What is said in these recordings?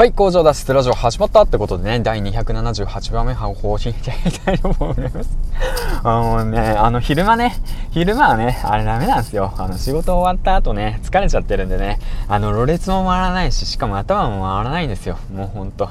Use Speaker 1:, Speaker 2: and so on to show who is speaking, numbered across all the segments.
Speaker 1: はい、工場脱出ラジオ始まったってことでね、第278番目放信していきたいと思います。あのね、あの、昼間ね、昼間はね、あれダメなんですよ。あの、仕事終わった後ね、疲れちゃってるんでね、あの、ろれつも回らないし、しかも頭も回らないんですよ。もうほんと。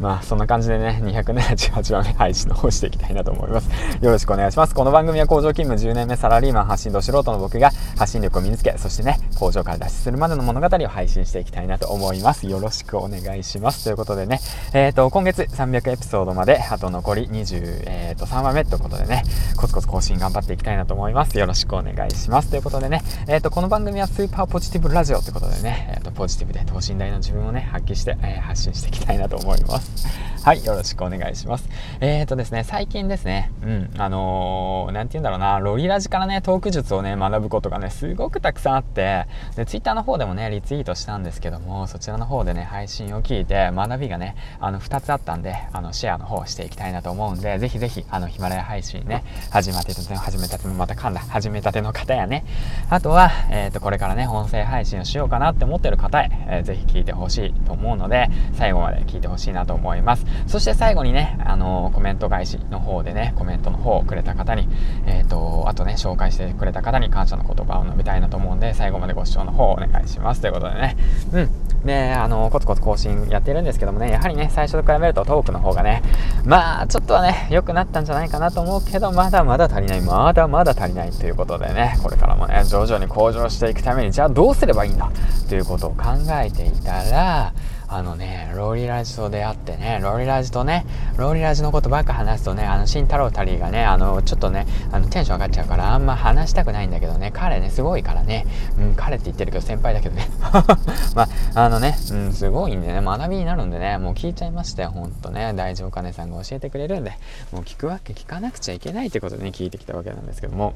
Speaker 1: まあ、そんな感じでね、278番目配信の方していきたいなと思います。よろしくお願いします。この番組は工場勤務10年目サラリーマン発信ど素人の僕が発信力を身につけ、そしてね、工場から脱出するまでの物語を配信していきたいなと思います。よろしくお願いします。ということでね、えっ、ー、と、今月300エピソードまで、あと残り23、えー、番目ということでね、コツコツ更新頑張っていきたいなと思います。よろしくお願いします。ということでね、えっ、ー、と、この番組はスーパーポジティブラジオということでね、えっ、と、ポジティブで等身大の自分をね、発揮して、え発信していきたいなと思います。はい、よろしくお願いします。えっ、とですね、最近ですね、うん、あのー、なんて言うんだろうな、ロリラジからね、トーク術をね、学ぶことがね、すごくたくさんあって、で、ツイッターの方でもね、リツイートしたんですけども、そちらの方でね、配信を聞いて、学びがね、あの、2つあったんで、あの、シェアの方していきたいなと思うんで、ぜひぜひ、あの、ヒマラヤ配信ね、始まってたての、始めたての、また噛んだ、始めたての方やね、あとは、えっ、ー、と、これからね、音声配信をしようかなって思ってる方へ、えー、ぜひ聞いてほしいと思うので、最後まで聞いてほしいなと思います。そして最後にね、あの、コメント返しの方でね、コメントの方をくれた方に、えっ、ー、と、あとね、紹介してくれた方に感謝の言葉を述べたいなと思うんで、最後までご視聴の方をお願いします。ということでね、うん。で、あの、コツコツ更新やってるんですけどもね、やはりね、最初と比べるとトークの方がね、まあ、ちょっとはね、良くなったんじゃないかなと思うけど、まだまだ足りない、まだまだ足りないということでね、これからもね、徐々に向上していくために、じゃあどうすればいいんだということを考えていたら、あのね、ローリラジと出会ってね、ローリラジとね、ローリラジのことばっか話すとね、あの、慎太郎たりがね、あの、ちょっとね、あの、テンション上がっちゃうから、あんま話したくないんだけどね、彼ね、すごいからね、うん、彼って言ってるけど先輩だけどね。まあ、あのね、うん、すごいんでね、学びになるんでね、もう聞いちゃいましたよ、ほんとね。大丈夫かねさんが教えてくれるんで、もう聞くわけ聞かなくちゃいけないってことでね、聞いてきたわけなんですけども。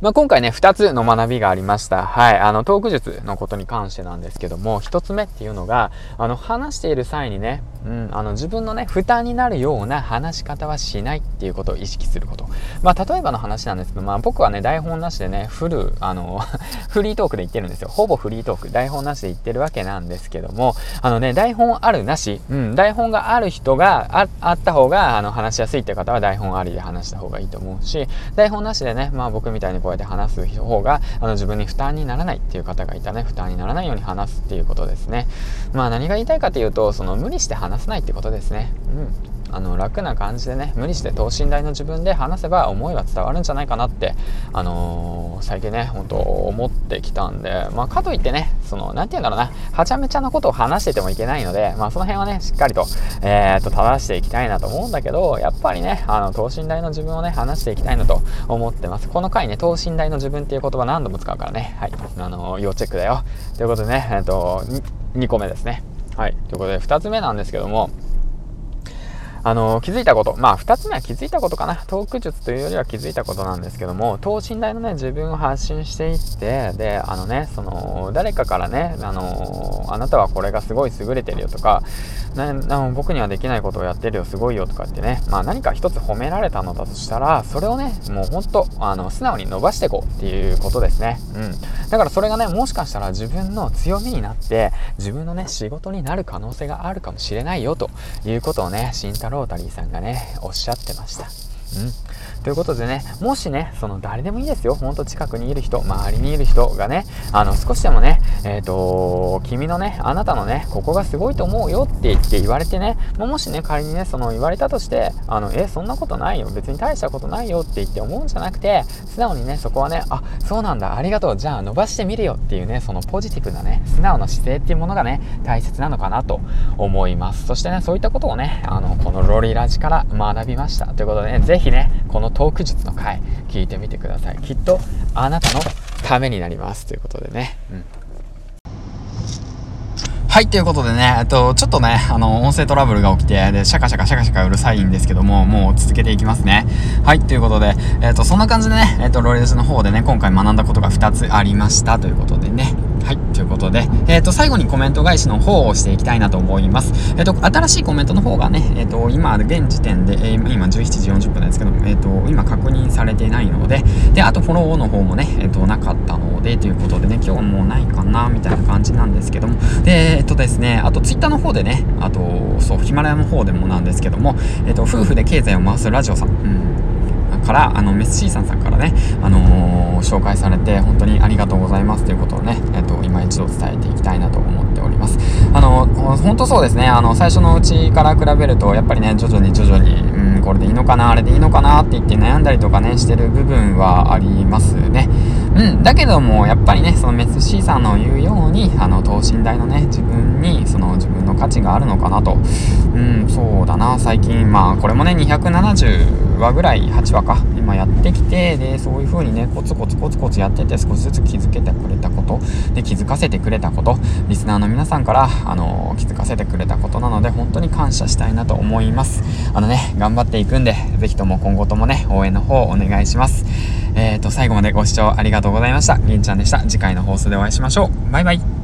Speaker 1: まあ、今回ね、2つの学びがありました。はい。あの、トーク術のことに関してなんですけども、1つ目っていうのが、あの、話している際にね、うん、あの、自分のね、負担になるような話し方はしないっていうことを意識すること。まあ、例えばの話なんですけど、まあ、僕はね、台本なしでね、フル、あの、フリートークで言ってるんですよ。ほぼフリートーク。台本なしで言ってるわけなんですけども、あのね、台本あるなし、うん、台本がある人があった方が、あの、話しやすいって方は台本ありで話した方がいいと思うし、台本なしでね、まあ、僕みたいにこうやって話す方があの自分に負担にならないっていう方がいたね負担にならないように話すっていうことですねまあ何が言いたいかというとその無理して話さないってことですね。うん。あの楽な感じでね無理して等身大の自分で話せば思いは伝わるんじゃないかなって、あのー、最近ね本当思ってきたんで、まあ、かといってねその何て言うんだろうなはちゃめちゃなことを話しててもいけないので、まあ、その辺はねしっかりと,、えー、と正していきたいなと思うんだけどやっぱりねあの等身大の自分をね話していきたいなと思ってます。この回ね等身大の自分っていう言葉何度も使うからね。はい。あのー、要チェックだよ。ということでねえっ、と 2, 個目ですね。はい。ということで2つ目なんですけどもあの気づいたこと、まあ、2つ目は気づいたことかな、トーク術というよりは気づいたことなんですけども、等身大のね、自分を発信していって、で、あのね、その、誰かからね、あのあなたはこれがすごい優れてるよとか、ね、僕にはできないことをやってるよ、すごいよとかってね、まあ、何か一つ褒められたのだとしたら、それをね、もうほんと、あの、素直に伸ばしていこうっていうことですね。うん。だからそれがね、もしかしたら自分の強みになって、自分のね、仕事になる可能性があるかもしれないよということをね、慎太ロータリーさんがね、おっしゃってました。うん。ということでね、もしね、その誰でもいいですよ。ほんと近くにいる人、周りにいる人がね、あの、少しでもね、えっ、ー、と、君のね、あなたのね、ここがすごいと思うよって言って言われてね、もしね、仮にね、その言われたとして、あの、え、そんなことないよ。別に大したことないよって言って思うんじゃなくて、素直にね、そこはね、あ、そうなんだ、ありがとう。じゃあ伸ばしてみるよっていうね、そのポジティブなね、素直な姿勢っていうものがね、大切なのかなと思います。そしてね、そういったことをね、あの、このロリラジから学びました。ということでね、ぜひね、このトーク術の回聞いてみてください。きっとあなたのためになります。ということでね、うん。はい、ということでね、えっと、ちょっとね、あの、音声トラブルが起きて、で、シャカシャカシャカシャカうるさいんですけども、もう続けていきますね。はい、ということで、えっと、そんな感じでね、えっと、ロレーズの方でね、今回学んだことが2つありました。ということでね、はい、ということで、えっ、ー、と、最後にコメント返しの方をしていきたいなと思います。えっ、ー、と、新しいコメントの方がね、えっ、ー、と、今、現時点で、え今17時40分ですけど、えっ、と、今確認されていないので、で、あとフォローの方もね、えっ、と、なかったので、ということでね、今日もうないかな、みたいな感じなんですけども、で、えっとですね、あとツイッターの方でね、あと、そう、ヒマラヤの方でもなんですけども、えっ、と、夫婦で経済を回すラジオさん、うん。からあのメスシーさんさんからね、あのー、紹介されて本当にありがとうございます。ということをね、えっと、今一度伝えていきたいなと思っております。あの本当そうですね。あの最初のうちから比べるとやっぱりね徐々に徐々に、うん、これでいいのかなあれでいいのかなって言って悩んだりとかねしてる部分はありますね。うん、だけどもやっぱりねそのメス C さんの言うようにあの等身大のね自分にその自分の価値があるのかなと。うんそうだな。最近まあこれもね270話ぐらい8話か今やってきてでそういう風にねコツコツコツコツやってて少しずつ気づけてくれたことで気づかせてくれたことリスナーの皆さんからあの気づかせてくれたことなので本当に感謝したいなと思います。あのね頑張っていくんで是非とも今後ともね応援の方お願いします。えっ、ー、と最後までご視聴ありがとうございました。銀ちゃんでした。次回の放送でお会いしましょう。バイバイ。